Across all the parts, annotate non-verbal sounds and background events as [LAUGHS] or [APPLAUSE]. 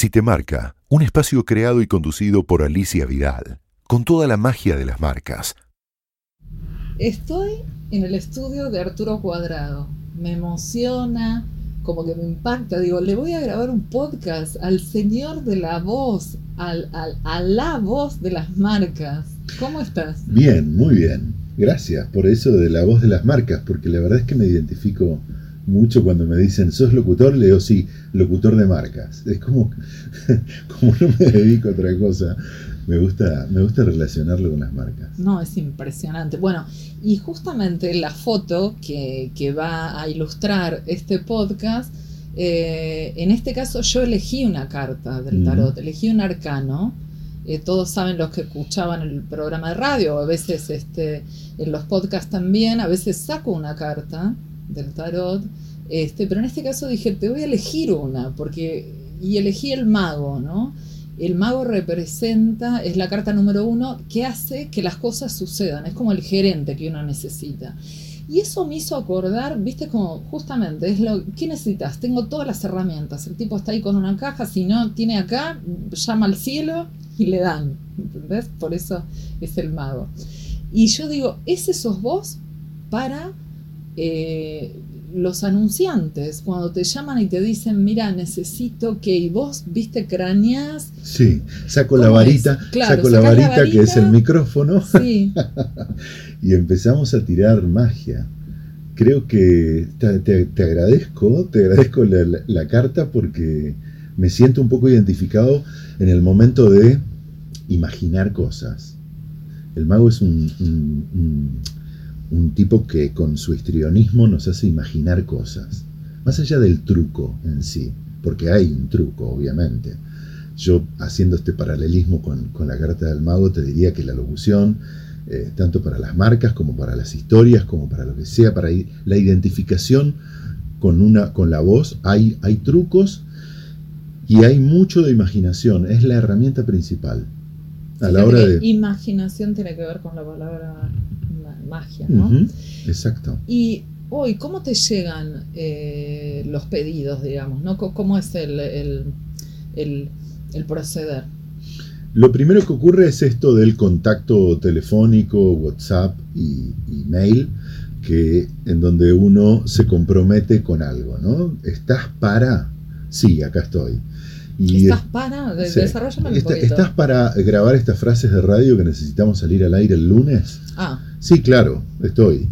Si te marca, un espacio creado y conducido por Alicia Vidal, con toda la magia de las marcas. Estoy en el estudio de Arturo Cuadrado. Me emociona, como que me impacta. Digo, le voy a grabar un podcast al señor de la voz, al, a la voz de las marcas. ¿Cómo estás? Bien, muy bien. Gracias por eso de la voz de las marcas, porque la verdad es que me identifico mucho cuando me dicen, ¿sos locutor? Leo, sí, locutor de marcas. Es como, [LAUGHS] como no me dedico a otra cosa, me gusta, me gusta relacionarlo con las marcas. No, es impresionante. Bueno, y justamente la foto que, va a ilustrar este podcast, eh, en este caso yo elegí una carta del tarot, elegí un arcano. Eh, todos saben los que escuchaban el programa de radio, a veces este, en los podcasts también, a veces saco una carta del tarot. Este, pero en este caso dije, te voy a elegir una, porque. Y elegí el mago, ¿no? El mago representa, es la carta número uno, que hace que las cosas sucedan. Es como el gerente que uno necesita. Y eso me hizo acordar, viste, como justamente, es lo ¿qué necesitas? Tengo todas las herramientas. El tipo está ahí con una caja, si no tiene acá, llama al cielo y le dan. ¿Entendés? Por eso es el mago. Y yo digo, ese sos vos para eh, los anunciantes, cuando te llaman y te dicen, mira, necesito que, y vos, viste, craneás. Sí, saco la varita, saco la varita, que es el micrófono. Sí. [LAUGHS] y empezamos a tirar magia. Creo que te, agradezco, te agradezco la, carta porque me siento un poco identificado en el momento de imaginar cosas. El mago es un un tipo que con su histrionismo nos hace imaginar cosas, más allá del truco en sí, porque hay un truco, obviamente. Yo, haciendo este paralelismo con, la carta del mago, te diría que la locución, eh, tanto para las marcas como para las historias, como para lo que sea, para la identificación con, una, con la voz, hay, hay trucos y hay mucho de imaginación, es la herramienta principal. A la hora de... Imaginación tiene que ver con la palabra magia, ¿no? Exacto. Y hoy, ¿cómo te llegan eh, los pedidos, digamos? ¿no? ¿Cómo es el, el, proceder? Lo primero que ocurre es esto del contacto telefónico, WhatsApp y, mail, que en donde uno se compromete con algo, ¿no? ¿Estás para? Sí, acá estoy. ¿Estás para? ¿Estás para grabar estas frases de radio que necesitamos salir al aire el lunes? Ah. Sí, claro, estoy.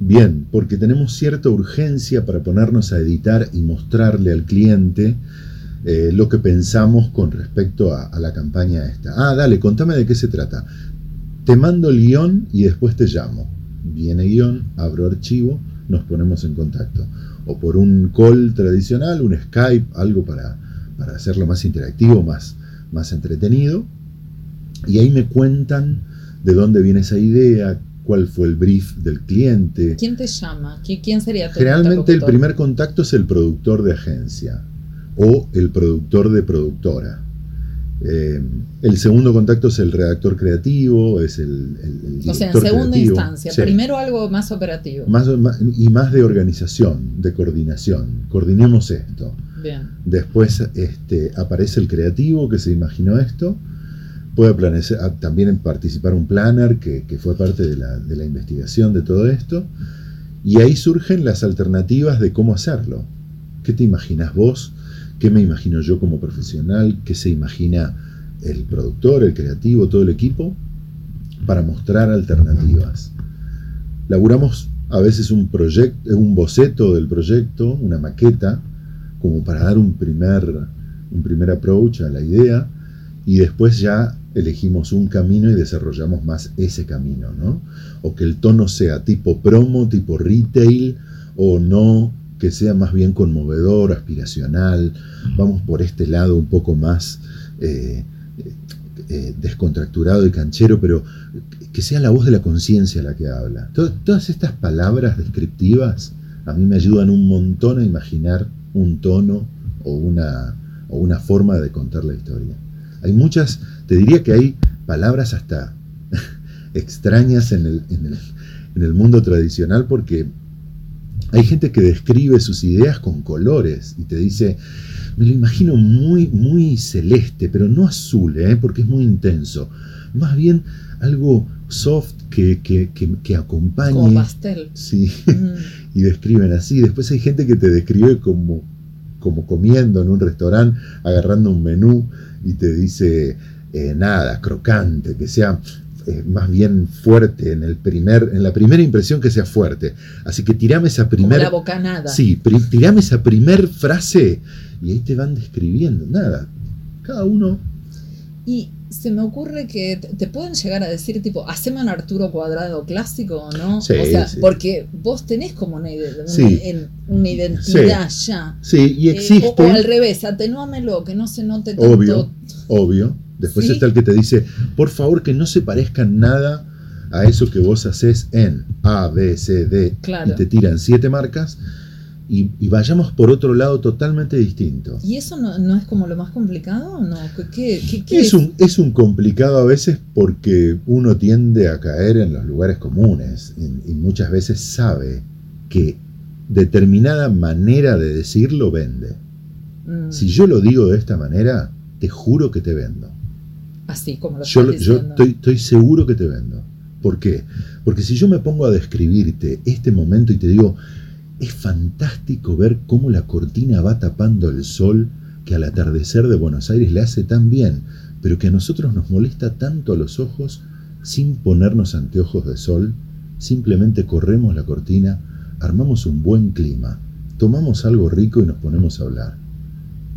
Bien, porque tenemos cierta urgencia para ponernos a editar y mostrarle al cliente eh, lo que pensamos con respecto a, la campaña esta. Ah, dale, contame de qué se trata. Te mando el guion y después te llamo. Viene guion, abro archivo, nos ponemos en contacto. O por un call tradicional, un Skype, algo para, para hacerlo más interactivo, más, más entretenido. Y ahí me cuentan de dónde viene esa idea, cuál fue el brief del cliente. ¿Quién te llama? ¿Quién sería tu Generalmente el primer contacto es el productor de agencia o el productor de productora. Eh, el segundo contacto es el redactor creativo, es el, el, O sea, en segunda instancia. Primero algo más operativo. Más, y más de organización, de coordinación. Coordinemos esto. Bien. Después este, aparece el creativo que se imaginó esto planear, ah, también participar un planner que, fue parte de la, investigación de todo esto. Y ahí surgen las alternativas de cómo hacerlo. ¿Qué te imaginas vos? ¿Qué me imagino yo como profesional? ¿Qué se imagina el productor, el creativo, todo el equipo? Para mostrar alternativas. Laburamos a veces un, proyecto, un boceto del proyecto, una maqueta, como para dar un primer, un primer approach a la idea y después ya elegimos un camino y desarrollamos más ese camino, ¿no? O que el tono sea tipo promo, tipo retail, o no, que sea más bien conmovedor, aspiracional, vamos por este lado un poco más eh, eh, descontracturado y canchero, pero que sea la voz de la conciencia la que habla. todas estas palabras descriptivas a mí me ayudan un montón a imaginar un tono o una, o una forma de contar la historia. Hay muchas te diría que hay palabras hasta [LAUGHS] extrañas en el, en, el, mundo tradicional porque Hay gente que describe sus ideas con colores y te dice, me lo imagino muy, muy celeste, pero no azul, ¿eh? porque es muy intenso. Más bien algo soft que, que, que, acompañe. Como pastel. Sí, [LAUGHS] y describen así. Después hay gente que te describe como, como comiendo en un restaurante, agarrando un menú y te dice eh, nada, crocante, que sea eh, más bien fuerte en el primer, en la primera impresión que sea fuerte. Así que tirame esa primera. la bocanada. Sí, tirame esa primer frase y ahí te van describiendo. Nada. Cada uno. Y se me ocurre que te pueden llegar a decir, tipo, haceme un Arturo Cuadrado clásico, ¿no? Sí, o sea, sí. porque vos tenés como una, una, Sí. una identidad ya. Sí, y Eh, existe. o, o al revés, atenúamelo, que no se note tanto. Obvio, obvio. Después está el que te dice, por favor que no se parezca en nada a eso que vos haces en A, B, C, D, Claro. y te tiran siete marcas, y, y vayamos por otro lado totalmente distinto. ¿Y eso no, no es como lo más complicado no? ¿Qué, qué, qué- Es un, es un complicado a veces porque uno tiende a caer en los lugares comunes y, y muchas veces sabe que determinada manera de decirlo vende. Mm, Si yo lo digo de esta manera, te juro que te vendo. así como lo Yo, estás yo estoy, estoy seguro que te vendo. ¿Por qué? Porque si yo me pongo a describirte este momento y te digo, es fantástico ver cómo la cortina va tapando el sol que al atardecer de Buenos Aires le hace tan bien, pero que a nosotros nos molesta tanto a los ojos sin ponernos anteojos de sol, simplemente corremos la cortina, armamos un buen clima, tomamos algo rico y nos ponemos a hablar.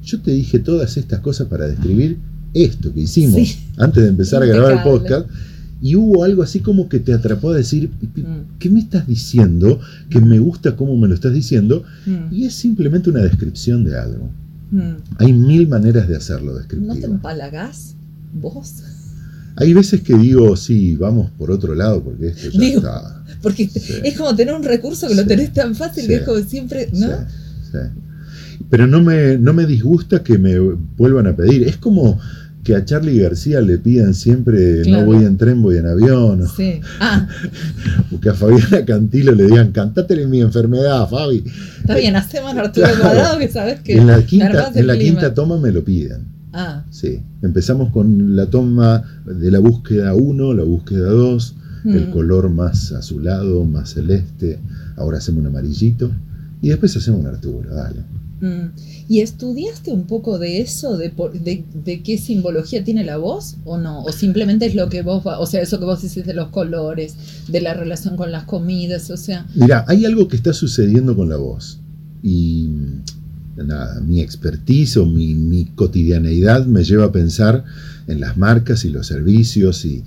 Yo te dije todas estas cosas para describir esto que hicimos Sí. antes de empezar a grabar el podcast. Y hubo algo así como que te atrapó a decir, Mm. ¿qué me estás diciendo? Que me gusta cómo me lo estás diciendo. Mm, Y es simplemente una descripción de algo. mm. Hay mil maneras de hacerlo ¿No te descriptivo. empalagás vos? Hay veces que digo, sí, vamos por otro lado porque esto ya Digo, está. Porque Sí. es como tener un recurso que lo tenés tan fácil que Sí. es como siempre, ¿no? Pero no me, no me disgusta que me vuelvan a pedir. Es como que a Charlie García le pidan siempre Claro. no voy en tren, voy en avión. O, Sí. [LAUGHS] Ah, o que a Fabiana Cantilo le digan, cantátele mi enfermedad, Fabi. está bien, hacemos Arturo Claro. Cuadrado que sabes que En la quinta, en el la quinta toma me lo piden. Ah, Sí. Empezamos con la toma de la búsqueda 1, la búsqueda 2, el mm. color más azulado, más celeste. Ahora hacemos un amarillito. Y después hacemos un Arturo, dale. Mm. ¿Y estudiaste un poco de eso, de, de, qué simbología tiene la voz o no? ¿O simplemente es lo que vos, o sea, eso que vos decís de los colores, de la relación con las comidas, o sea, Mira, hay algo que está sucediendo con la voz. Y nada, mi expertise o mi, mi cotidianeidad me lleva a pensar en las marcas y los servicios. Y,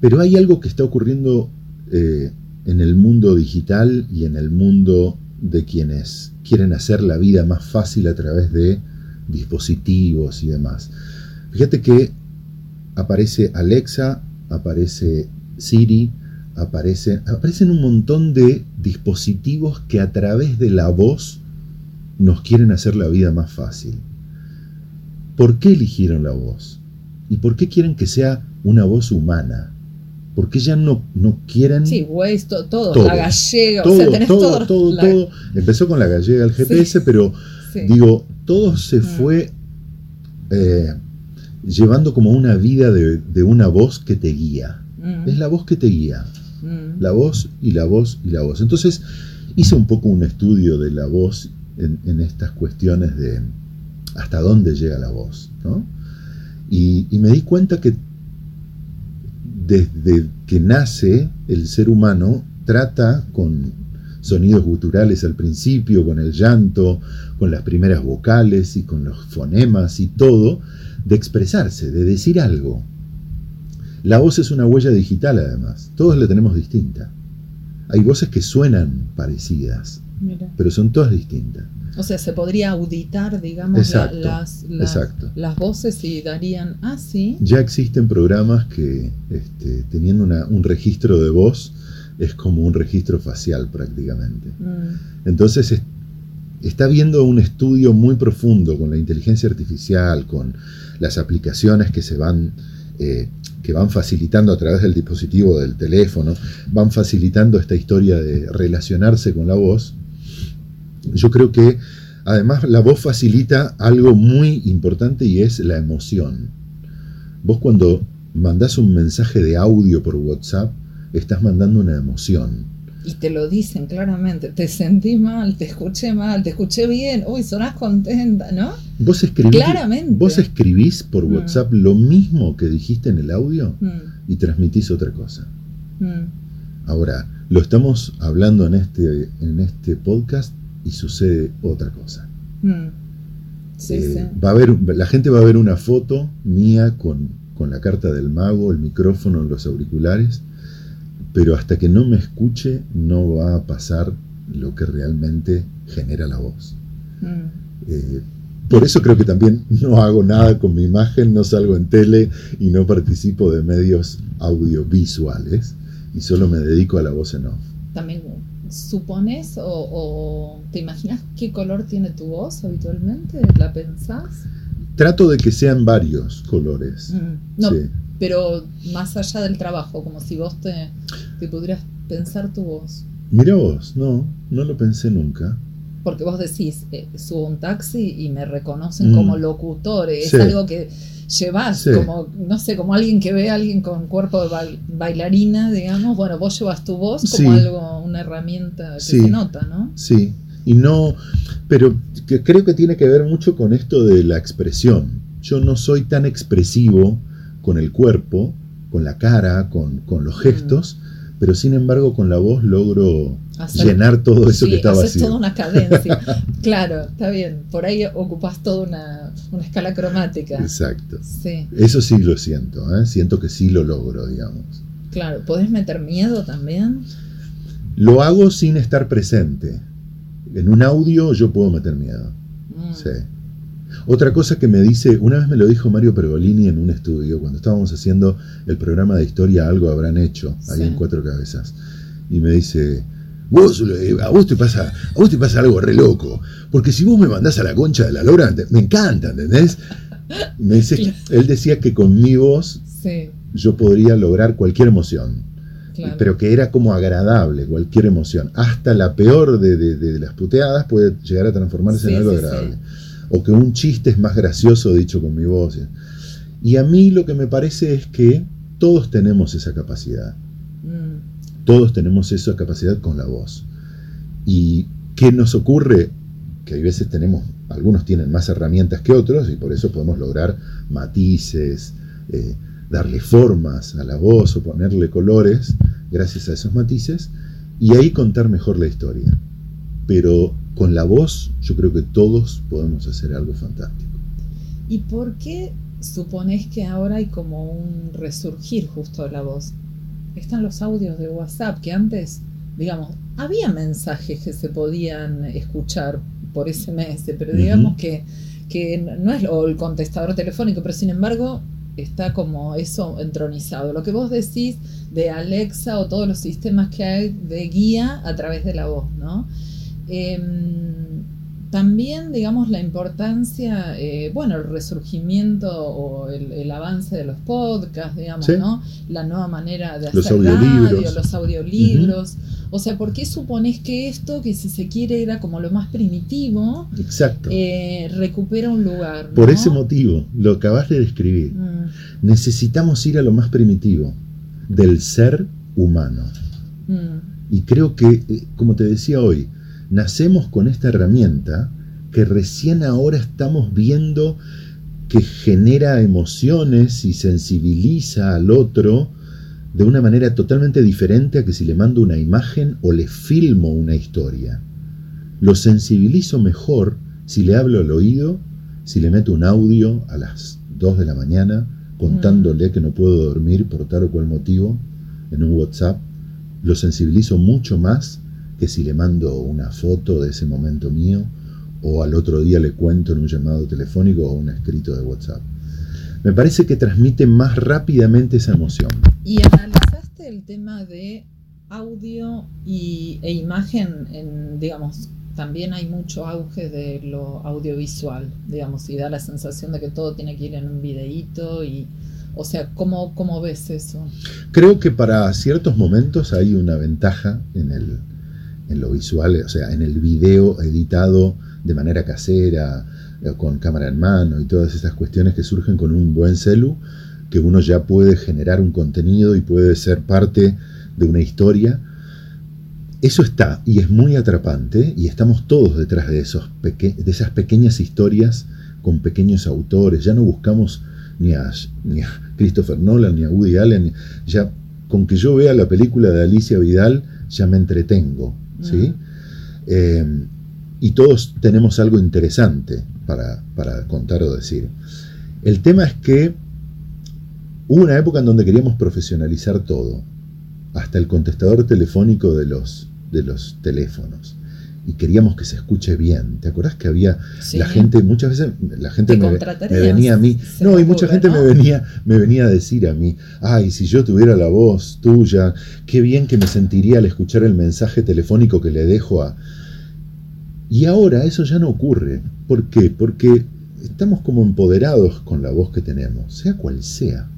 pero hay algo que está ocurriendo eh, en el mundo digital y en el mundo de quienes quieren hacer la vida más fácil a través de dispositivos y demás. Fíjate que aparece Alexa, aparece Siri, aparecen, aparecen un montón de dispositivos que a través de la voz nos quieren hacer la vida más fácil. ¿Por qué eligieron la voz? ¿Y por qué quieren que sea una voz humana? ¿Por qué ya no, no quieren sí, Waze, to- todo, Todo. la gallega, todo, o sea, tenés todo, todo. todo, la- todo? Empezó con la gallega el GPS, pero sí. digo, todo se Mm. fue eh, llevando como una vida de, de una voz que te guía. Mm, Es la voz que te guía. mm, la voz y la voz y la voz. Entonces hice un poco un estudio de la voz en, en estas cuestiones de hasta dónde llega la voz. ¿no? Y, y me di cuenta que desde que nace el ser humano trata con sonidos guturales al principio, con el llanto, con las primeras vocales y con los fonemas y todo, de expresarse, de decir algo. La voz es una huella digital además, todos la tenemos distinta. Hay voces que suenan parecidas, mira. pero son todas distintas. O sea, se podría auditar, digamos, la- Exacto, las, la- las voces y darían, ah, sí, Ya existen programas que, este, teniendo una- un registro de voz, es como un registro facial prácticamente. mm, Entonces es- está habiendo un estudio muy profundo con la inteligencia artificial, con las aplicaciones que se van, eh, que van facilitando a través del dispositivo del teléfono, van facilitando esta historia de relacionarse con la voz. Yo creo que además la voz facilita algo muy importante y es la emoción. Vos cuando mandás un mensaje de audio por WhatsApp, estás mandando una emoción. Y te lo dicen claramente, te sentí mal, te escuché mal, te escuché bien, uy, sonás contenta, ¿no? Vos escribís, Claramente. Vos escribís por Mm. WhatsApp lo mismo que dijiste en el audio Mm, y transmitís otra cosa. mm, Ahora, lo estamos hablando en este, en este podcast y sucede otra cosa. mm. Sí, Eh, sí. Va a haber, la gente va a ver una foto mía con, con la carta del mago, el micrófono los auriculares, pero hasta que no me escuche no va a pasar lo que realmente genera la voz. Mm. Eh, por eso creo que también no hago nada con mi imagen, no salgo en tele y no participo de medios audiovisuales y solo me dedico a la voz en off. También, ¿supones o, o te imaginas qué color tiene tu voz habitualmente? ¿La pensás? Trato de que sean varios colores. Mm. No, Sí. pero más allá del trabajo, como si vos te, te pudieras pensar tu voz. Mira vos, no, no lo pensé nunca. Porque vos decís, eh, subo un taxi y me reconocen Mm. como locutor. Es Sí. algo que llevas Sí. como, no sé, como alguien que ve a alguien con cuerpo de bail- bailarina, digamos. Bueno, vos llevas tu voz como Sí. algo, una herramienta que se nota, ¿no? Sí, y no, pero que creo que tiene que ver mucho con esto de la expresión. Yo no soy tan expresivo con el cuerpo, con la cara, con, con los gestos, pero sin embargo con la voz logro Hacer- llenar todo eso Sí, que está haces vacío. toda una cadencia. [LAUGHS] claro, está bien. Por ahí ocupas toda una, una escala cromática. Exacto. Sí, Eso sí lo siento, ¿eh? siento que sí lo logro, digamos. claro. ¿Podés meter miedo también? Lo hago sin estar presente. En un audio yo puedo meter miedo. Mm. Sí. Otra cosa que me dice, una vez me lo dijo Mario Pergolini en un estudio, cuando estábamos haciendo el programa de historia Algo Habrán Hecho, ahí Sí. en Cuatro Cabezas, y me dice, vos, eh, a vos te pasa, a vos te pasa algo re loco, porque si vos me mandás a la concha de la lora, me encanta, ¿entendés? Me dice, él decía que con mi voz Sí, yo podría lograr cualquier emoción, claro. pero que era como agradable cualquier emoción. Hasta la peor de, de- de las puteadas puede llegar a transformarse Sí, en algo agradable. O que un chiste es más gracioso dicho con mi voz. Y a mí lo que me parece es que todos tenemos esa capacidad. Mm, Todos tenemos esa capacidad con la voz. ¿Y qué nos ocurre? Que hay veces tenemos, algunos tienen más herramientas que otros y por eso podemos lograr matices, eh, darle formas a la voz o ponerle colores gracias a esos matices y ahí contar mejor la historia. Pero con la voz yo creo que todos podemos hacer algo fantástico. ¿Y por qué suponés que ahora hay como un resurgir justo de la voz? Están los audios de WhatsApp que antes, digamos, había mensajes que se podían escuchar por SMS, pero digamos que, que no es o el contestador telefónico, pero sin embargo está como eso entronizado. Lo que vos decís de Alexa o todos los sistemas que hay de guía a través de la voz, ¿no? Em, también, digamos, la importancia, eh, bueno, el resurgimiento o el, el avance de los podcasts, digamos, Sí. ¿no? La nueva manera de Los hacer audiolibros. radio, los audiolibros. O sea, ¿por qué suponés que esto, que si se quiere era como lo más primitivo, Exacto. eh, recupera un lugar? por ¿no? ese motivo, lo acabas de describir. Mm, necesitamos ir a lo más primitivo del ser humano. mm, Y creo que, eh, como te decía hoy, nacemos con esta herramienta que recién ahora estamos viendo que genera emociones y sensibiliza al otro de una manera totalmente diferente a que si le mando una imagen o le filmo una historia. Lo sensibilizo mejor si le hablo al oído, si le meto un audio a las 2 de la mañana contándole que no puedo dormir por tal o cual motivo en un WhatsApp, lo sensibilizo mucho más que si le mando una foto de ese momento mío o al otro día le cuento en un llamado telefónico o un escrito de WhatsApp. Me parece que transmite más rápidamente esa emoción. ¿Y analizaste el tema de audio y, e imagen? En, digamos, también hay mucho auge de lo audiovisual, digamos, y da la sensación de que todo tiene que ir en un videíto y, o sea, ¿cómo, cómo ves eso? Creo que para ciertos momentos hay una ventaja en el, en lo visual, o sea, en el video editado de manera casera, eh, con cámara en mano y todas esas cuestiones que surgen con un buen celu, que uno ya puede generar un contenido y puede ser parte de una historia. Eso está y es muy atrapante y estamos todos detrás de, esos de esas pequeñas historias con pequeños autores. Ya no buscamos ni a, ni a Christopher Nolan ni a Woody Allen. Ya con que yo vea la película de Alicia Vidal ya me entretengo. ¿Sí? Eh, y todos tenemos algo interesante para, para contar o decir. El tema es que hubo una época en donde queríamos profesionalizar todo, hasta el contestador telefónico de los, de los teléfonos. Y queríamos que se escuche bien. ¿Te acordás que había la gente, muchas veces la gente me, venía a mí, no, y mucha gente me venía, me venía a decir a mí, ay, si yo tuviera la voz tuya, qué bien que me sentiría al escuchar el mensaje telefónico que le dejo a, y ahora eso ya no ocurre. ¿Por qué? Porque estamos como empoderados con la voz que tenemos, sea cual sea.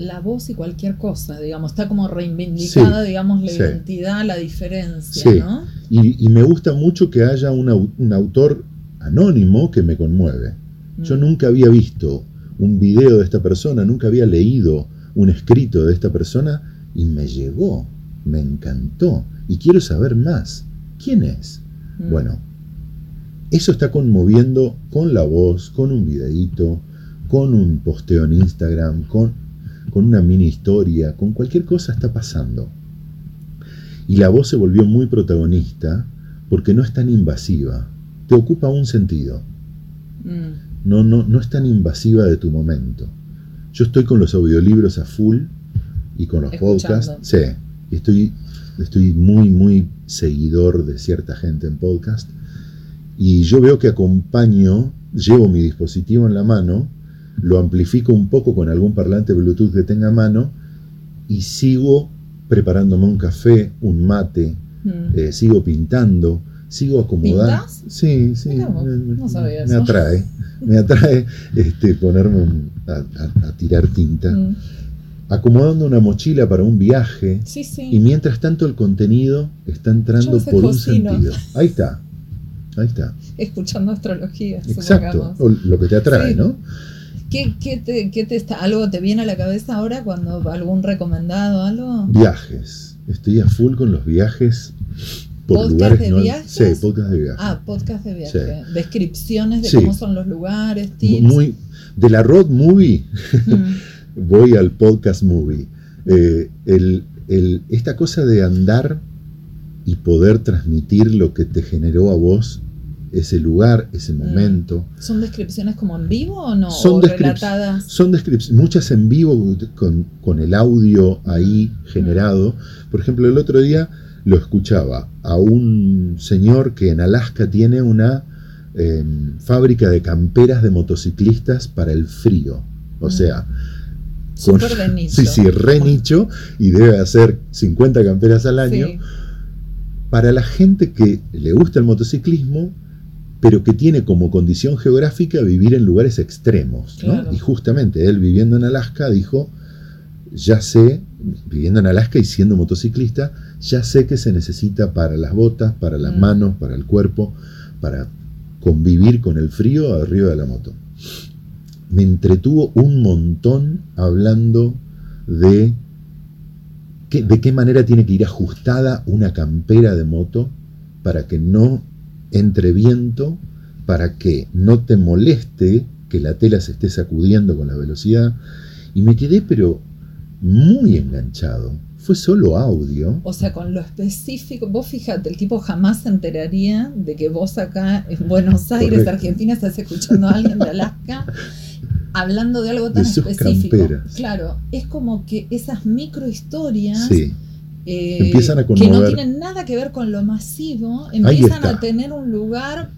La voz y cualquier cosa, digamos, está como reivindicada, digamos, la identidad, la diferencia, ¿no? Y, me gusta mucho que haya un autor anónimo que me conmueve. Yo mm. nunca había visto un video de esta persona, nunca había leído un escrito de esta persona y me llegó, me encantó y quiero saber más. ¿Quién es? Mm. Bueno, eso está conmoviendo con la voz, con un videíto, con un posteo en Instagram, con, con una mini historia, con cualquier cosa está pasando. Y la voz se volvió muy protagonista porque no es tan invasiva, te ocupa un sentido. Mm. No, no, no es tan invasiva de tu momento. Yo estoy con los audiolibros a full y con los podcasts. Sí, estoy, estoy muy, muy seguidor de cierta gente en podcast y yo veo que acompaño, llevo mi dispositivo en la mano, lo amplifico un poco con algún parlante Bluetooth que tenga a mano y sigo preparándome un café, un mate, mm. eh, sigo pintando, sigo acomodando. Sí, sí, me, atrae, me atrae este, ponerme a, tirar tinta. Mm. Acomodando una mochila para un viaje. Y mientras tanto el contenido está entrando por un sentido. Ahí está. Ahí está. Escuchando astrología. Exacto, lo que te atrae, ¿no? ¿Qué, te, ¿Qué, te, está, algo te viene a la cabeza ahora cuando algún recomendado, algo? Viajes. Estoy a full con los viajes por lugares. de viajes? Sí, podcast de viajes. Ah, podcast de viajes. Descripciones de cómo son los lugares, tips. Muy, de la road movie mm. [LAUGHS] voy al podcast movie. Eh, el, el, esta cosa de andar y poder transmitir lo que te generó a vos ese lugar, ese mm. momento. ¿Son descripciones como en vivo o no? Son relatadas. Son descripciones, muchas en vivo con, el audio ahí mm. generado. Por ejemplo, el otro día lo escuchaba a un señor que en Alaska tiene una em, fábrica de camperas de motociclistas para el frío. O mm. sea, con, sí, sí, re nicho y debe hacer 50 camperas al año para la gente que le gusta el motociclismo, pero que tiene como condición geográfica vivir en lugares extremos. Y justamente él viviendo en Alaska dijo, ya sé, viviendo en Alaska y siendo motociclista, ya sé que se necesita para las botas, para las mm. manos, para el cuerpo, para convivir con el frío arriba de la moto. Me entretuvo un montón hablando de de qué manera tiene que ir ajustada una campera de moto para que no entre viento, para que no te moleste que la tela se esté sacudiendo con la velocidad. Y me quedé pero muy enganchado. Fue solo audio. O sea, con lo específico, vos fíjate, el tipo jamás se enteraría de que vos acá en Buenos Aires, Argentina, estás escuchando a alguien de Alaska [LAUGHS] hablando de algo tan específico. Claro, es como que esas microhistorias eh, que no tienen nada que ver con lo masivo, empiezan a tener un lugar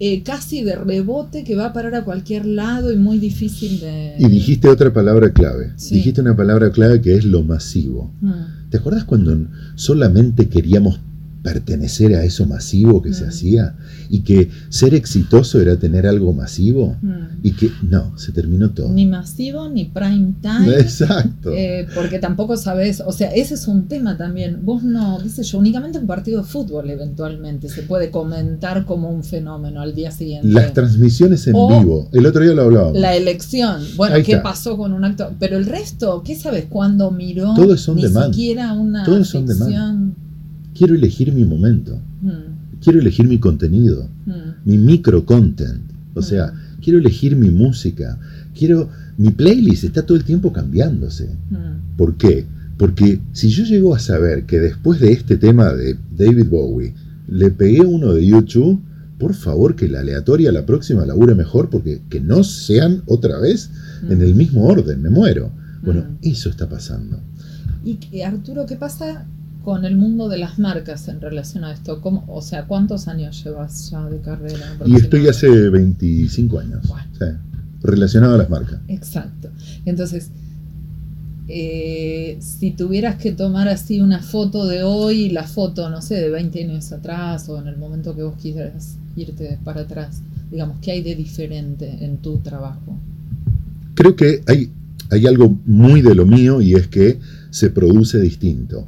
eh, casi de rebote que va a parar a cualquier lado y muy difícil de... Y dijiste otra palabra clave, dijiste una palabra clave que es lo masivo. Mm. ¿Te acuerdas cuando solamente queríamos pertenecer a eso masivo que se Mm. hacía y que ser exitoso era tener algo masivo Mm. y que no, se terminó todo. Ni masivo ni prime time. Exacto. eh, porque tampoco sabes, o sea, ese es un tema también. Vos no, qué sé yo, únicamente un partido de fútbol eventualmente se puede comentar como un fenómeno al día siguiente. Las transmisiones en O- vivo, el otro día lo hablábamos. La elección, bueno, Ahí ¿qué está. pasó con un acto? Pero el resto, ¿qué sabes? ¿Cuándo miró? Ni siquiera una Todo es on demand. Quiero elegir mi momento, Mm, quiero elegir mi contenido, mm, mi micro content. O sea, quiero elegir mi música, quiero mi playlist está todo el tiempo cambiándose. mm, ¿Por qué? Porque si yo llego a saber que después de este tema de David Bowie le pegué uno de YouTube, por favor que la aleatoria la próxima labure mejor porque que no sean otra vez mm. en el mismo orden, me muero. Bueno, Mm. eso está pasando. Y que, Arturo, ¿qué pasa con el mundo de las marcas en relación a esto? ¿Cómo, o sea, ¿cuántos años llevas ya de carrera? Y estoy hace 25 años, Bueno. relacionado a las marcas. Exacto. Entonces, eh, si tuvieras que tomar así una foto de hoy y la foto, no sé, de 20 años atrás o en el momento que vos quieras irte para atrás, digamos, ¿qué hay de diferente en tu trabajo? Creo que hay, hay algo muy de lo mío y es que se produce distinto.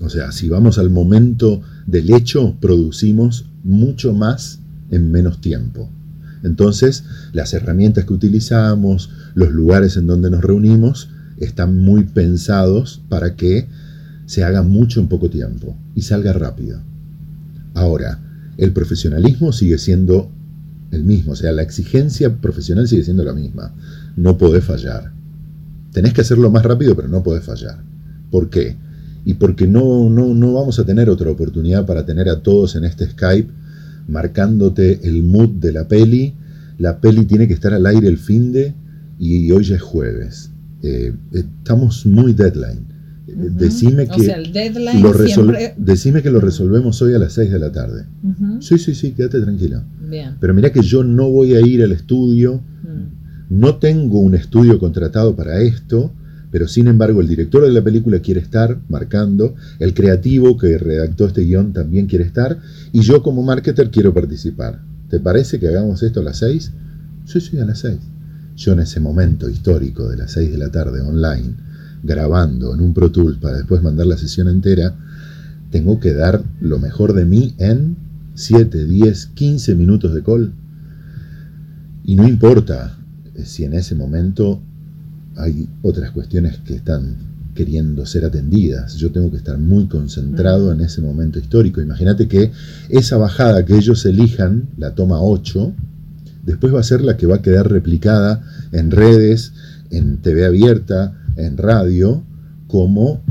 O sea, si vamos al momento del hecho, producimos mucho más en menos tiempo. Entonces, las herramientas que utilizamos, los lugares en donde nos reunimos, están muy pensados para que se haga mucho en poco tiempo y salga rápido. Ahora, el profesionalismo sigue siendo el mismo, o sea, la exigencia profesional sigue siendo la misma. No podés fallar. Tenés que hacerlo más rápido, pero no podés fallar. ¿Por qué? Y porque no, no, no vamos a tener otra oportunidad para tener a todos en este Skype marcándote el mood de la peli. La peli tiene que estar al aire el fin de y hoy ya es jueves. Eh, estamos muy deadline. Decime o que sea, el deadline lo siempre... decime que lo resolvemos hoy a las 6 de la tarde. Sí, sí, sí, quédate tranquilo. Bien. Pero mira que yo no voy a ir al estudio, Mm, no tengo un estudio contratado para esto, pero sin embargo el director de la película quiere estar marcando, el creativo que redactó este guion también quiere estar, y yo como marketer quiero participar. ¿Te parece que hagamos esto a las 6? Sí, sí, a las 6. Yo en ese momento histórico de las 6 de la tarde online, grabando en un Pro Tools para después mandar la sesión entera, tengo que dar lo mejor de mí en 7, 10, 15 minutos de call. Y no importa si en ese momento hay otras cuestiones que están queriendo ser atendidas. Yo tengo que estar muy concentrado en ese momento histórico. Imagínate que esa bajada que ellos elijan, la toma 8, después va a ser la que va a quedar replicada en redes, en TV abierta, en radio, como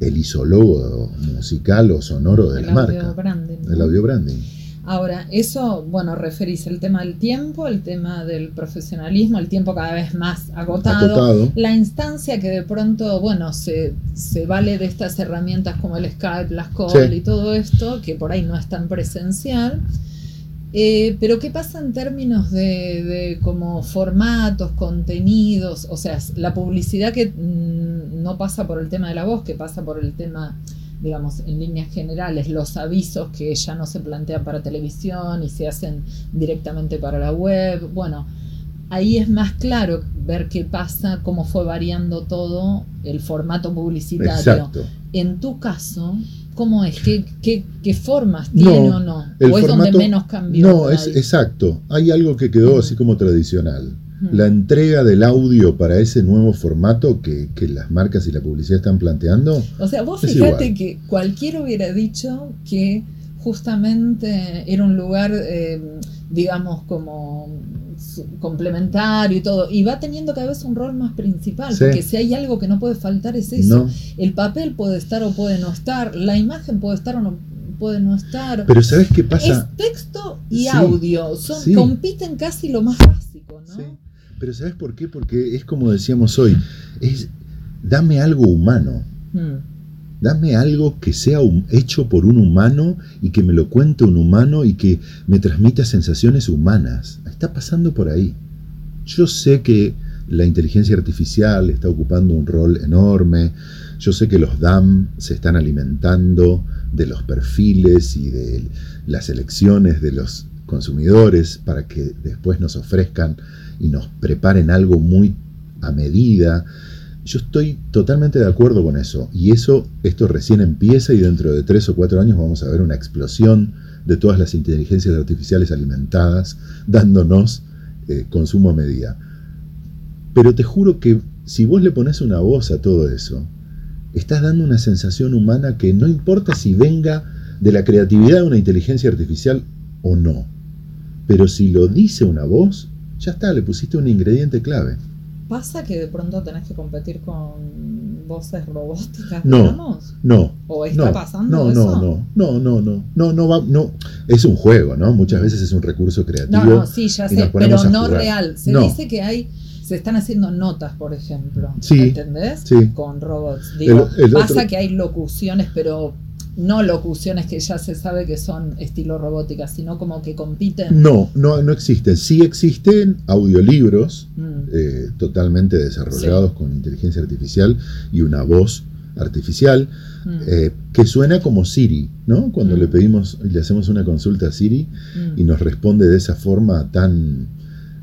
el isólogo musical o sonoro de el la marca, branding, el audio branding. Ahora, eso, bueno, referís el tema del tiempo, el tema del profesionalismo, el tiempo cada vez más agotado, la instancia que de pronto, bueno, se, se vale de estas herramientas como el Skype, las call Sí. y todo esto, que por ahí no es tan presencial. Eh, pero ¿qué pasa en términos de, de como formatos, contenidos? O sea, la publicidad que mm, no pasa por el tema de la voz, que pasa por el tema, digamos, en líneas generales, los avisos que ya no se plantean para televisión y se hacen directamente para la web. Bueno, ahí es más claro ver qué pasa, cómo fue variando todo el formato publicitario. Exacto. En tu caso, ¿cómo es? ¿Qué, qué, qué formas No, tiene o no? ¿O es donde formato- menos cambió? No, es ahí? exacto. Hay algo que quedó así como tradicional. La entrega del audio para ese nuevo formato que, que las marcas y la publicidad están planteando. O sea, vos fíjate que cualquiera hubiera dicho que justamente era un lugar, eh, digamos, como complementario y todo, y va teniendo cada vez un rol más principal, Sí. porque si hay algo que no puede faltar es eso. No. El papel puede estar o puede no estar, la imagen puede estar o no puede no estar. Pero ¿sabes qué pasa? es texto y Sí, audio, son, sí. compiten casi lo más básico, ¿no? Pero ¿sabes por qué? Porque es como decíamos hoy, es dame algo humano. Mm. Dame algo que sea hecho por un humano y que me lo cuente un humano y que me transmita sensaciones humanas. Está pasando por ahí. Yo sé que la inteligencia artificial está ocupando un rol enorme. Yo sé que los DAM se están alimentando de los perfiles y de las elecciones de los consumidores para que después nos ofrezcan y nos preparen algo muy a medida. Yo estoy totalmente de acuerdo con eso. Y eso, esto recién empieza y dentro de tres o cuatro años vamos a ver una explosión de todas las inteligencias artificiales alimentadas, dándonos eh, consumo a medida. Pero te juro que si vos le pones una voz a todo eso, estás dando una sensación humana que no importa si venga de la creatividad de una inteligencia artificial o no. Pero si lo dice una voz, ya está, le pusiste un ingrediente clave. ¿Pasa que de pronto tenés que competir con voces robóticas, no, digamos? No. ¿O está no, pasando no, eso? No, no, no, no, no, no, no, va, no. Es un juego, ¿no? Muchas veces es un recurso creativo. No, no, sí, ya sé, pero no real. Se No. dice que hay, se están haciendo notas, por ejemplo. Sí, ¿Entendés? sí. Con robots. Digo, El- el pasa otro- que hay locuciones, pero no locuciones que ya se sabe que son estilo robótica, sino como que compiten. No, no, no existen. Sí existen audiolibros Mm, eh, totalmente desarrollados con inteligencia artificial y una voz artificial mm, eh, que suena como Siri, ¿no? Cuando Mm. le pedimos, le hacemos una consulta a Siri y nos responde de esa forma tan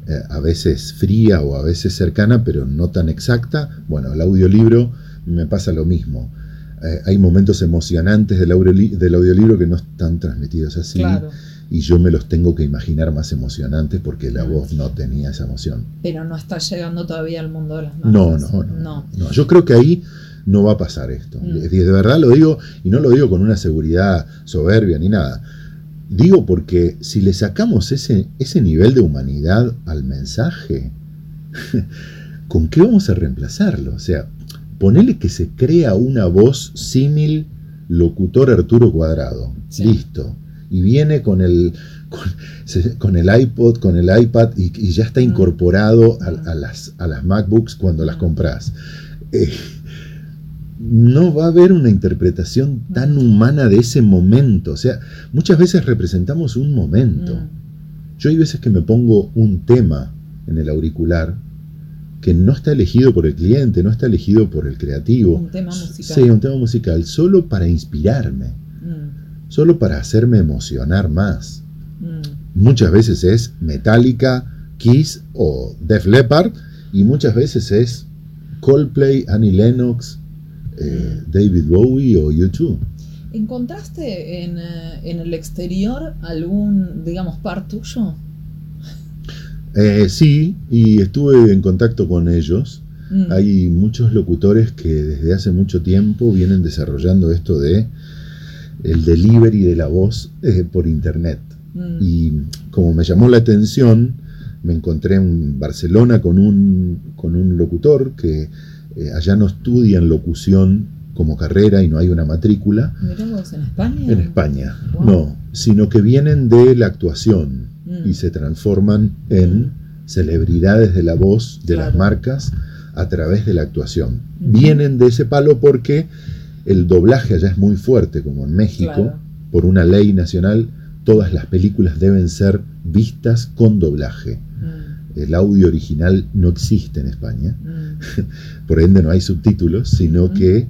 eh, a veces fría o a veces cercana, pero no tan exacta. Bueno, el audiolibro me pasa lo mismo. Eh, hay momentos emocionantes del, audioli- del audiolibro que no están transmitidos así Claro, y yo me los tengo que imaginar más emocionantes porque la Mm. voz no tenía esa emoción. pero no está llegando todavía al mundo de las marcas. No, no, no, No. no. Yo creo que ahí no va a pasar esto. Mm. De, de verdad lo digo y no lo digo con una seguridad soberbia ni nada. Digo porque si le sacamos ese, ese nivel de humanidad al mensaje, [LAUGHS] ¿con qué vamos a reemplazarlo? O sea, ponele que se crea una voz símil locutor Arturo Cuadrado. Sí. Listo. Y viene con el, con, el iPod, con el iPad y, y ya está Mm. incorporado a, Mm. a las, a las MacBooks cuando las Mm. compras. Eh, no va a haber una interpretación tan humana de ese momento. O sea, muchas veces representamos un momento. Mm, Yo hay veces que me pongo un tema en el auricular que no está elegido por el cliente, no está elegido por el creativo. Un tema musical. Sí, un tema musical, solo para inspirarme, mm, solo para hacerme emocionar más. mm. Muchas veces es Metallica, Kiss o Def Leppard y muchas veces es Coldplay, Annie Lennox, eh, David Bowie o U2. ¿Encontraste en, eh, en el exterior algún, digamos, par tuyo? Eh, sí, y estuve en contacto con ellos. Mm, Hay muchos locutores que desde hace mucho tiempo vienen desarrollando esto de el delivery de la voz eh, por internet. mm, Y como me llamó la atención, me encontré en Barcelona con un, con un locutor que eh, allá no estudian locución como carrera y no hay una matrícula Mirá vos, ¿en España? en España. Wow. No, sino que vienen de la actuación Mm, y se transforman en celebridades de la voz de las marcas a través de la actuación. Vienen de ese palo porque el doblaje allá es muy fuerte, como en México, Claro. por una ley nacional, todas las películas deben ser vistas con doblaje. mm, El audio original no existe en España, mm, [LAUGHS] por ende no hay subtítulos, sino que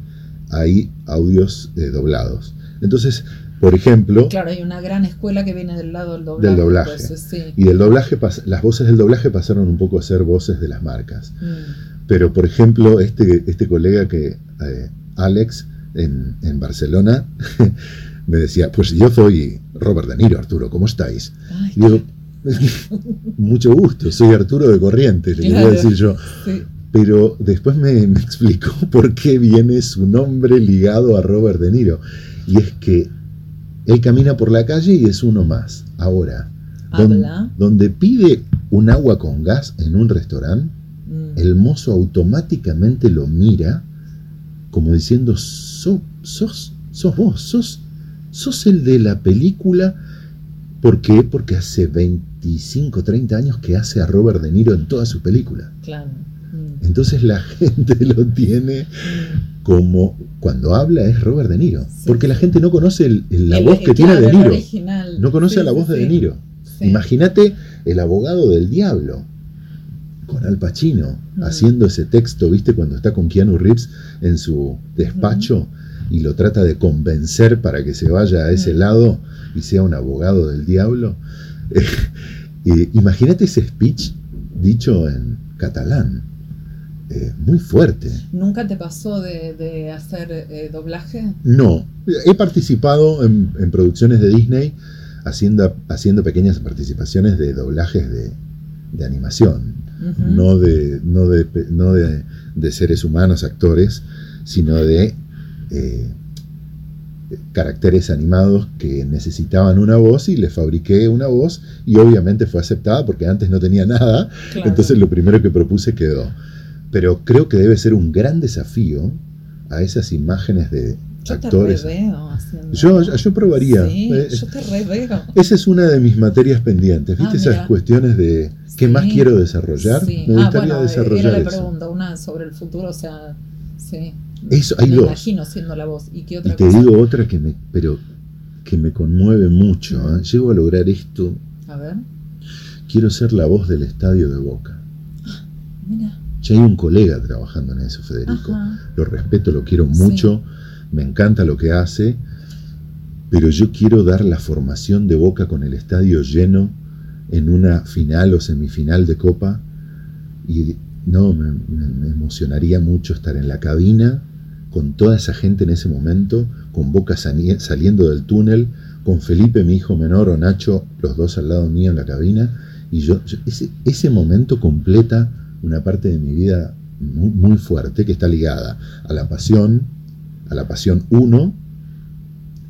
hay audios eh, doblados. Entonces, por ejemplo, Claro, hay una gran escuela que viene del lado del doblaje. Del doblaje. entonces, sí. y del doblaje, las voces del doblaje pasaron un poco a ser voces de las marcas. Mm, Pero, por ejemplo, este, este colega que, eh, Alex, en, en Barcelona, [LAUGHS] me decía, pues yo soy Robert De Niro, Arturo, ¿cómo estáis? ay, Y digo, [LAUGHS] mucho gusto, soy Arturo de Corrientes, le Claro. quería decir yo. sí. Pero después me, me explicó [LAUGHS] por qué viene su nombre ligado a Robert De Niro. Y es que él camina por la calle y es uno más. Ahora, donde pide un agua con gas en un restaurante, Mm, el mozo automáticamente lo mira como diciendo, "So- sos, sos vos, sos, sos el de la película. ¿Por qué? Porque hace 25, 30 años que hace a Robert De Niro en todas sus películas. claro. Entonces la [LAUGHS] gente lo tiene como, cuando habla es Robert De Niro. Sí. Porque la gente no conoce el- el- la El- voz que tiene De Niro. original. No conoce Sí, a la voz de sí. De Niro. Imagínate el abogado del diablo. con Al Pacino, Mm. haciendo ese texto, ¿viste? Cuando está con Keanu Reeves en su despacho y lo trata de convencer para que se vaya a ese Mm. lado y sea un abogado del diablo. [LAUGHS] Eh, Imagínate ese speech dicho en catalán. Eh, muy fuerte. ¿Nunca te pasó de, de hacer eh, doblaje? No, he participado en, en producciones de Disney haciendo, haciendo pequeñas participaciones de doblajes de, de animación, no, de, no, de, no de, de seres humanos, actores, sino de eh, caracteres animados que necesitaban una voz y les fabriqué una voz y obviamente fue aceptada porque antes no tenía nada, Claro. entonces lo primero que propuse quedó. Pero creo que debe ser un gran desafío a esas imágenes de yo te actores. reveo haciendo. Yo, yo probaría. Sí, Eh, yo te reveo. Esa es una de mis materias pendientes, ¿viste? Ah, Esas cuestiones de qué Sí. más quiero desarrollar. Sí. Me Ah, gustaría bueno, eh, desarrollar era la pregunta, una sobre el futuro, o sea, sí. Eso, hay me dos. imagino siendo la voz. ¿Y qué Y otra te cosa? digo otra que me, pero que me conmueve mucho. ¿eh? Llego a lograr esto. A ver, Quiero ser la voz del estadio de Boca. mira. Ya hay un colega trabajando en eso, Federico. Ajá. Lo respeto, lo quiero Sí. mucho. Me encanta lo que hace. Pero yo quiero dar la formación de Boca con el estadio lleno en una final o semifinal de Copa. Y no, me, me- me emocionaría mucho estar en la cabina con toda esa gente en ese momento, con Boca saliendo del túnel, con Felipe, mi hijo menor, o Nacho, los dos al lado mío en la cabina. Y yo, yo- ese, ese momento completa una parte de mi vida muy, muy fuerte que está ligada a la pasión, a la pasión 1,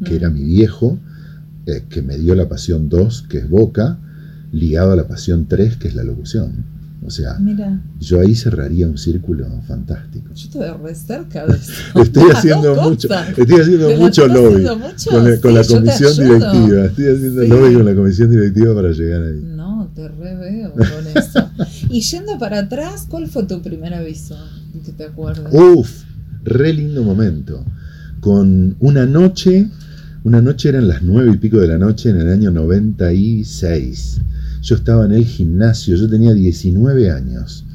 que Mm. era mi viejo, eh, que me dio la pasión 2, que es Boca, ligado a la pasión 3, que es la locución. O sea, Mira, yo ahí cerraría un círculo fantástico. yo veo re cerca de. [LAUGHS] Estoy haciendo [LAUGHS] mucho, estoy haciendo ¿Te la mucho lobby haciendo mucho? con, la- con Sí, comisión directiva. Estoy haciendo Sí. lobby con la comisión directiva para llegar ahí. Te reveo con eso. y yendo para atrás, ¿cuál fue tu primer aviso? Que te acuerdas. Uf, re lindo momento. Con una noche, una noche eran las nueve y pico de la noche en el año 96. Yo estaba en el gimnasio, yo tenía 19 años.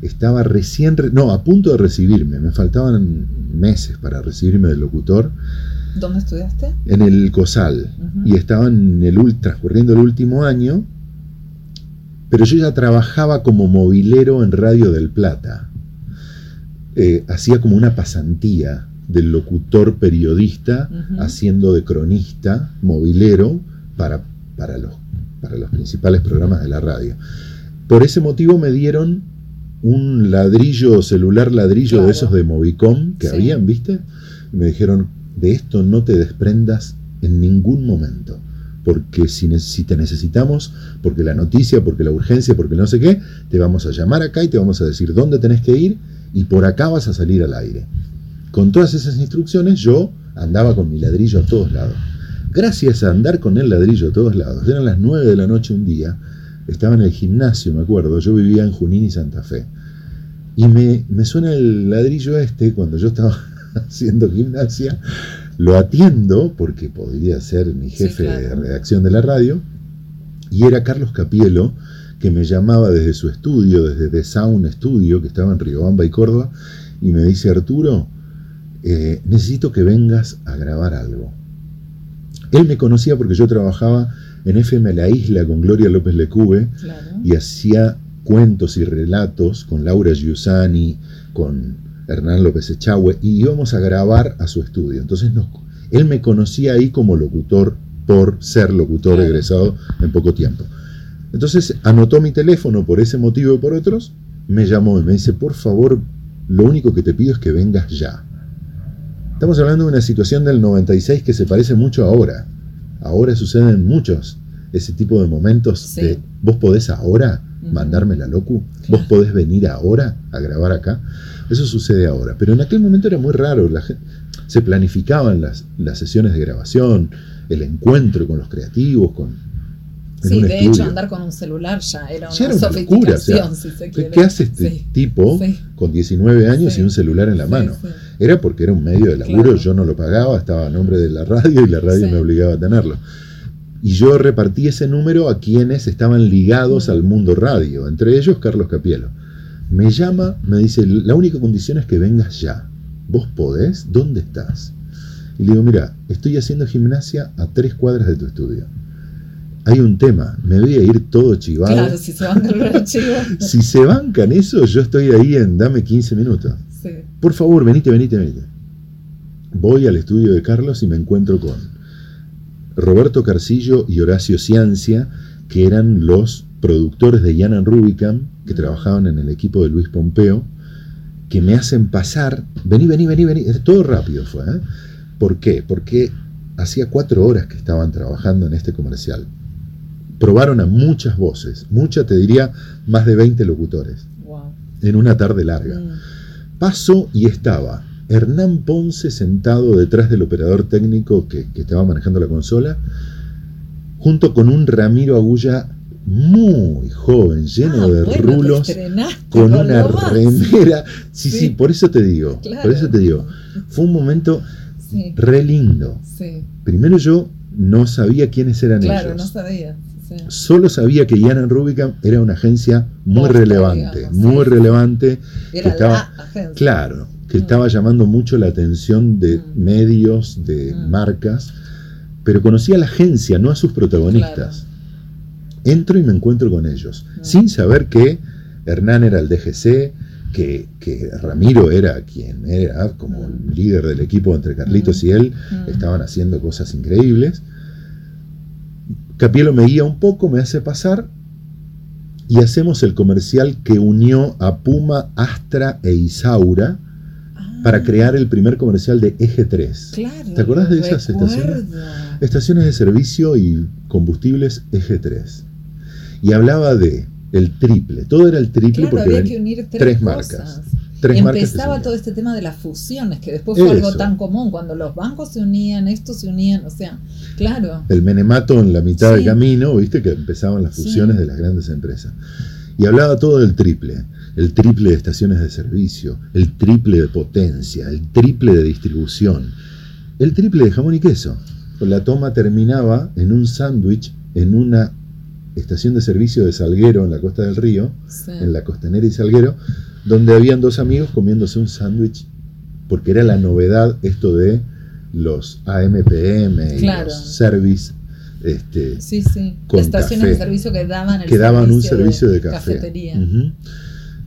Estaba recién, re- no, a punto de recibirme, me faltaban meses para recibirme del locutor ¿Dónde estudiaste? en el COSAL y estaba en el, transcurriendo el último año, pero yo ya trabajaba como movilero en Radio del Plata. Eh, hacía como una pasantía del locutor periodista haciendo de cronista, movilero, para, para, los, para los principales programas de la radio. Por ese motivo me dieron un ladrillo, celular ladrillo Claro. de esos de Movicom que Sí. habían, ¿viste? Y me dijeron, de esto no te desprendas en ningún momento. Porque si, te necesitamos, porque la noticia, porque la urgencia, porque no sé qué, te vamos a llamar acá y te vamos a decir dónde tenés que ir y por acá vas a salir al aire. Con todas esas instrucciones yo andaba con mi ladrillo a todos lados. Gracias a andar con el ladrillo a todos lados, eran las 9 de la noche un día, estaba en el gimnasio, me acuerdo, yo vivía en Junín y Santa Fe. Y me, me suena el ladrillo este cuando yo estaba [LAUGHS] haciendo gimnasia, lo atiendo porque podría ser mi Sí, jefe de redacción de la radio, y era Carlos Capielo, que me llamaba desde su estudio, desde The Sound Studio, que estaba en Riobamba y Córdoba, y me dice, Arturo, eh, necesito que vengas a grabar algo. Él me conocía porque yo trabajaba en FM La Isla con Gloria López Lecube Claro. y hacía cuentos y relatos con Laura Giussani, con Hernán López Echagüe, y íbamos a grabar a su estudio. Entonces nos- él me conocía ahí como locutor por ser locutor Claro. egresado en poco tiempo. Entonces anotó mi teléfono por ese motivo y por otros, me llamó y me dice, por favor, lo único que te pido es que vengas ya. Estamos hablando de una situación del 96 que se parece mucho ahora. Ahora suceden muchos ese tipo de momentos Sí. de vos podés ahora mandarme la locu, vos podés venir ahora a grabar acá. Eso sucede ahora, pero en aquel momento era muy raro, la se planificaban las, las sesiones de grabación, el encuentro con los creativos, con en Sí, un de estudio. hecho, andar con un celular ya era una Sí, era una locura, o sofisticación, sea, si se ¿Qué, quiere. qué hace este Sí, tipo sí. con 19 años y un celular en la mano? Era porque era un medio de laburo, Claro. yo no lo pagaba, estaba a nombre de la radio y la radio me obligaba a tenerlo. Y yo repartí ese número a quienes estaban ligados al mundo radio, entre ellos Carlos Capielo. Me llama, me dice, la única condición es que vengas ya. ¿Vos podés? ¿Dónde estás? Y le digo, mira, estoy haciendo gimnasia a tres cuadras de tu estudio. Hay un tema, me voy a ir todo chivado. Claro, si se bancan. [LAUGHS] Si se bancan eso, yo estoy ahí en dame 15 minutos. Sí. Por favor, venite, venite, venite. Voy al estudio de Carlos y me encuentro con Roberto Carcillo y Horacio Ciancia, que eran los productores de Yanan Rubicam, que trabajaban en el equipo de Luis Pompeo, que me hacen pasar, vení, vení, vení, vení, todo rápido fue. ¿eh? ¿Por qué? Porque hacía cuatro horas que estaban trabajando en este comercial. Probaron a muchas voces, muchas, te diría, más de 20 locutores, Wow. en una tarde larga. Mm. Paso y estaba Hernán Ponce sentado detrás del operador técnico que, que estaba manejando la consola, junto con un Ramiro Agulla muy joven, lleno Ah, de bueno, rulos, con una remera. Sí, sí, Sí. por eso te digo, Claro. por eso te digo. Fue un momento Sí, re lindo. sí. Primero yo no sabía quiénes eran Claro, ellos. no sabía. Solo sabía que Yanan Rubicam era una agencia muy Posta, relevante, digamos, muy relevante. Era que estaba, la agencia. Claro, que Mm. estaba llamando mucho la atención de Mm. medios, de Mm. marcas, pero conocía a la agencia, no a sus protagonistas. Entro y me encuentro con ellos, sin saber que Hernán era el DGC, que, que Ramiro era quien era como el líder del equipo entre Carlitos Mm. y él, Mm. estaban haciendo cosas increíbles. Capielo me guía un poco, me hace pasar y hacemos el comercial que unió a Puma, Astra e Isaura para crear el primer comercial de Eje 3. Claro. ¿Te acordás de esas recuerdo. estaciones? Estaciones de servicio y combustibles Eje 3. Y hablaba de el triple, todo era el triple Claro, porque había que unir tres, tres marcas. tres Empezaba todo este tema de las fusiones, que después fue algo tan común, cuando los bancos se unían, estos se unían, o sea, claro. el menemato en la mitad del camino, viste que empezaban las Sí. fusiones de las grandes empresas. Y hablaba todo del triple, el triple de estaciones de servicio, el triple de potencia, el triple de distribución, el triple de jamón y queso. La toma terminaba en un sándwich en una estación de servicio de Salguero en la costa del río, sí. en la costanera y Salguero, donde habían dos amigos comiéndose un sándwich, porque era la novedad esto de los AMPM y Claro. los service este, Sí, sí. con Estaciones café. de servicio que daban el que daban un servicio servicio de, café. cafetería.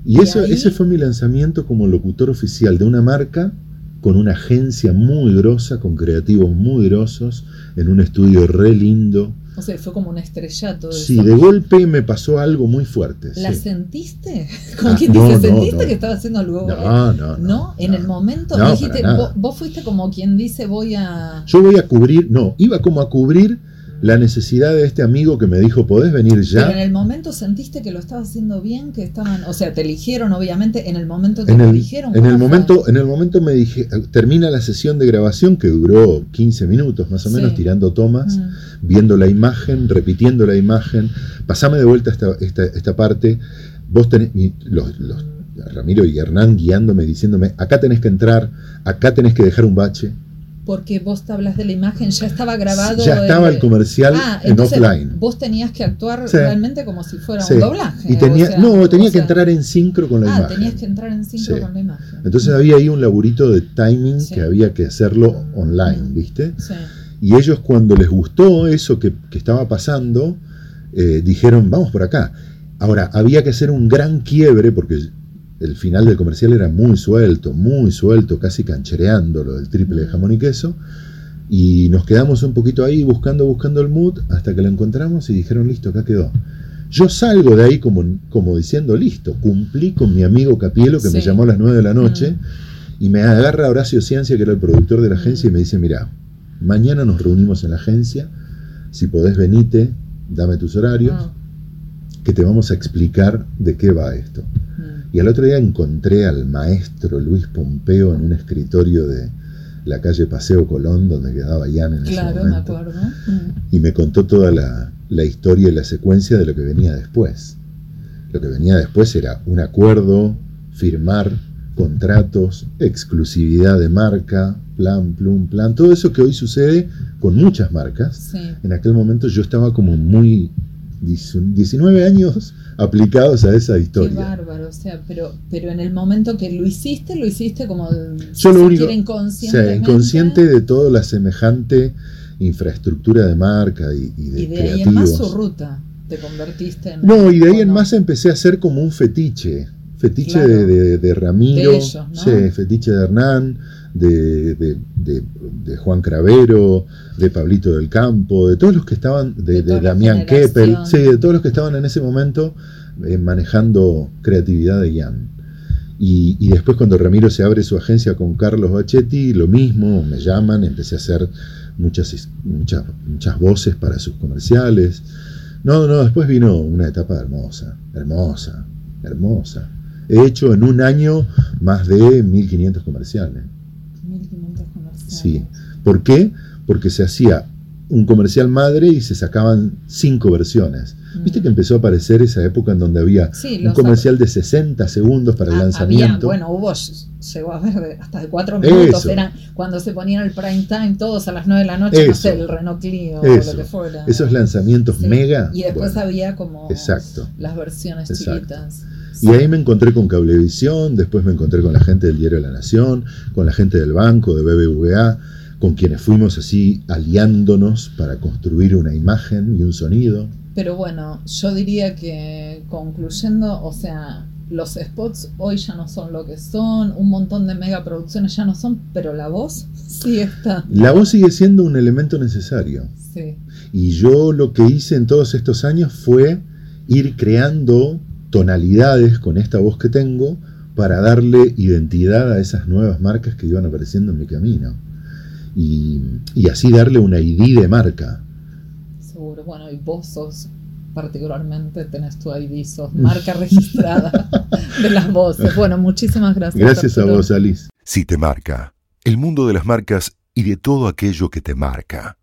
Y, Y eso, ahí- ese fue mi lanzamiento como locutor oficial de una marca con una agencia muy grosa, con creativos muy grosos, en un estudio re lindo. O sea, fue como un estrellato. Sí, eso. de golpe me pasó algo muy fuerte. ¿La sí. sentiste? [LAUGHS] Como Ah, quien no, ¿sentiste no. que estaba haciendo algo? No, no, no. ¿No? En el momento dijiste, vos fuiste como quien dice, voy a. Yo voy a cubrir, no, iba como a cubrir la necesidad de este amigo que me dijo, ¿podés venir Pero en ya? el momento sentiste que lo estaba haciendo bien, que estaban, o sea, te eligieron obviamente en el momento que En te el, eligieron. en el momento, en el momento me dije, termina la sesión de grabación que duró 15 minutos más o Sí. menos, tirando tomas, Mm. viendo la imagen, repitiendo la imagen. Pasame de vuelta esta, esta, esta parte. Vos tenés, y los, los- Ramiro y Hernán guiándome, diciéndome, acá tenés que entrar, acá tenés que dejar un bache. Porque vos te hablas de la imagen, ya estaba grabado. ya estaba el comercial Ah, en offline. Vos tenías que actuar Sí. realmente como si fuera Sí. un doblaje. Y tenía, o sea, no, tenía o que entrar en sincro con la Ah, imagen. tenías que entrar en sincro Sí. con la imagen. Entonces había ahí un laburito de timing que había que hacerlo online. ¿viste? Sí. Y ellos cuando les gustó eso que, que estaba pasando, eh, dijeron, vamos por acá. Ahora, había que hacer un gran quiebre porque el final del comercial era muy suelto, muy suelto, casi canchereando lo del triple de jamón y queso. Y nos quedamos un poquito ahí buscando, buscando el mood hasta que lo encontramos y dijeron, listo, acá quedó. Yo salgo de ahí como, como diciendo, listo, cumplí con mi amigo Capielo que me llamó a las 9 de la noche Mm. y me agarra Horacio Ciencia, que era el productor de la agencia, y me dice, mira, mañana nos reunimos en la agencia, si podés venite, dame tus horarios, Ah, que te vamos a explicar de qué va esto. Y al otro día encontré al maestro Luis Pompeo en un escritorio de la calle Paseo Colón, donde quedaba Ian en ese Claro, me momento. acuerdo. Y me contó toda la, la historia y la secuencia de lo que venía después. Lo que venía después era un acuerdo, firmar, contratos, exclusividad de marca, plan, plum, plan, todo eso que hoy sucede con muchas marcas. Sí. En aquel momento yo estaba como muy 19 años aplicados a esa Qué historia. bárbaro, o sea, pero, pero en el momento que lo hiciste, lo hiciste como Yo lo único- quiere, O inconscientemente. sea, inconsciente de toda la semejante infraestructura de marca y, y de, y de ahí en más creativos. su ruta te convertiste en. No, y de ahí ¿o en no? más empecé a hacer como un fetiche. Fetiche Claro. de, de- de Ramiro, De ellos, ¿no? sí, fetiche de Hernán, de, de- de- de Juan Cravero, de Pablito del Campo, de todos los que estaban, de, Damián. Keppel, sí, de todos los que estaban en ese momento eh, manejando creatividad de Ian. Y, y después cuando Ramiro se abre su agencia con Carlos Bachetti, lo mismo, me llaman, empecé a hacer muchas, muchas, muchas voces para sus comerciales. No, no, después vino una etapa hermosa, hermosa, hermosa. He hecho en un año más de 1500 comerciales. 1500 comerciales. Sí. ¿Por qué? Porque se hacía un comercial madre y se sacaban cinco versiones. Mm. Viste que empezó a aparecer esa época en donde había Sí, un comercial de 60 segundos para el Ah, lanzamiento. Había, bueno, hubo, llegó a ver hasta de cuatro minutos, Eso. eran cuando se ponían el prime time, todos a las 9 de la noche, no Eso. sé, el Renault Clio o lo que fuera. Esos lanzamientos Sí. mega. Y después bueno, había como Exacto. las versiones Exacto. chiquitas. Y ahí me encontré con Cablevisión, después me encontré con la gente del Diario de la Nación, con la gente del banco, de BBVA, con quienes fuimos así aliándonos para construir una imagen y un sonido. Pero bueno, yo diría que concluyendo, o sea, los spots hoy ya no son lo que son, un montón de megaproducciones ya no son, pero la voz [LAUGHS] sí está. La voz sigue siendo un elemento necesario. Sí. Y yo lo que hice en todos estos años fue ir creando tonalidades con esta voz que tengo para darle identidad a esas nuevas marcas que iban apareciendo en mi camino. Y, y así darle una ID de marca. Seguro, bueno, y vos sos particularmente, tenés tu ID, sos marca [LAUGHS] registrada de las voces. Bueno, muchísimas gracias. Gracias a vos, Alice. Si te marca, el mundo de las marcas y de todo aquello que te marca.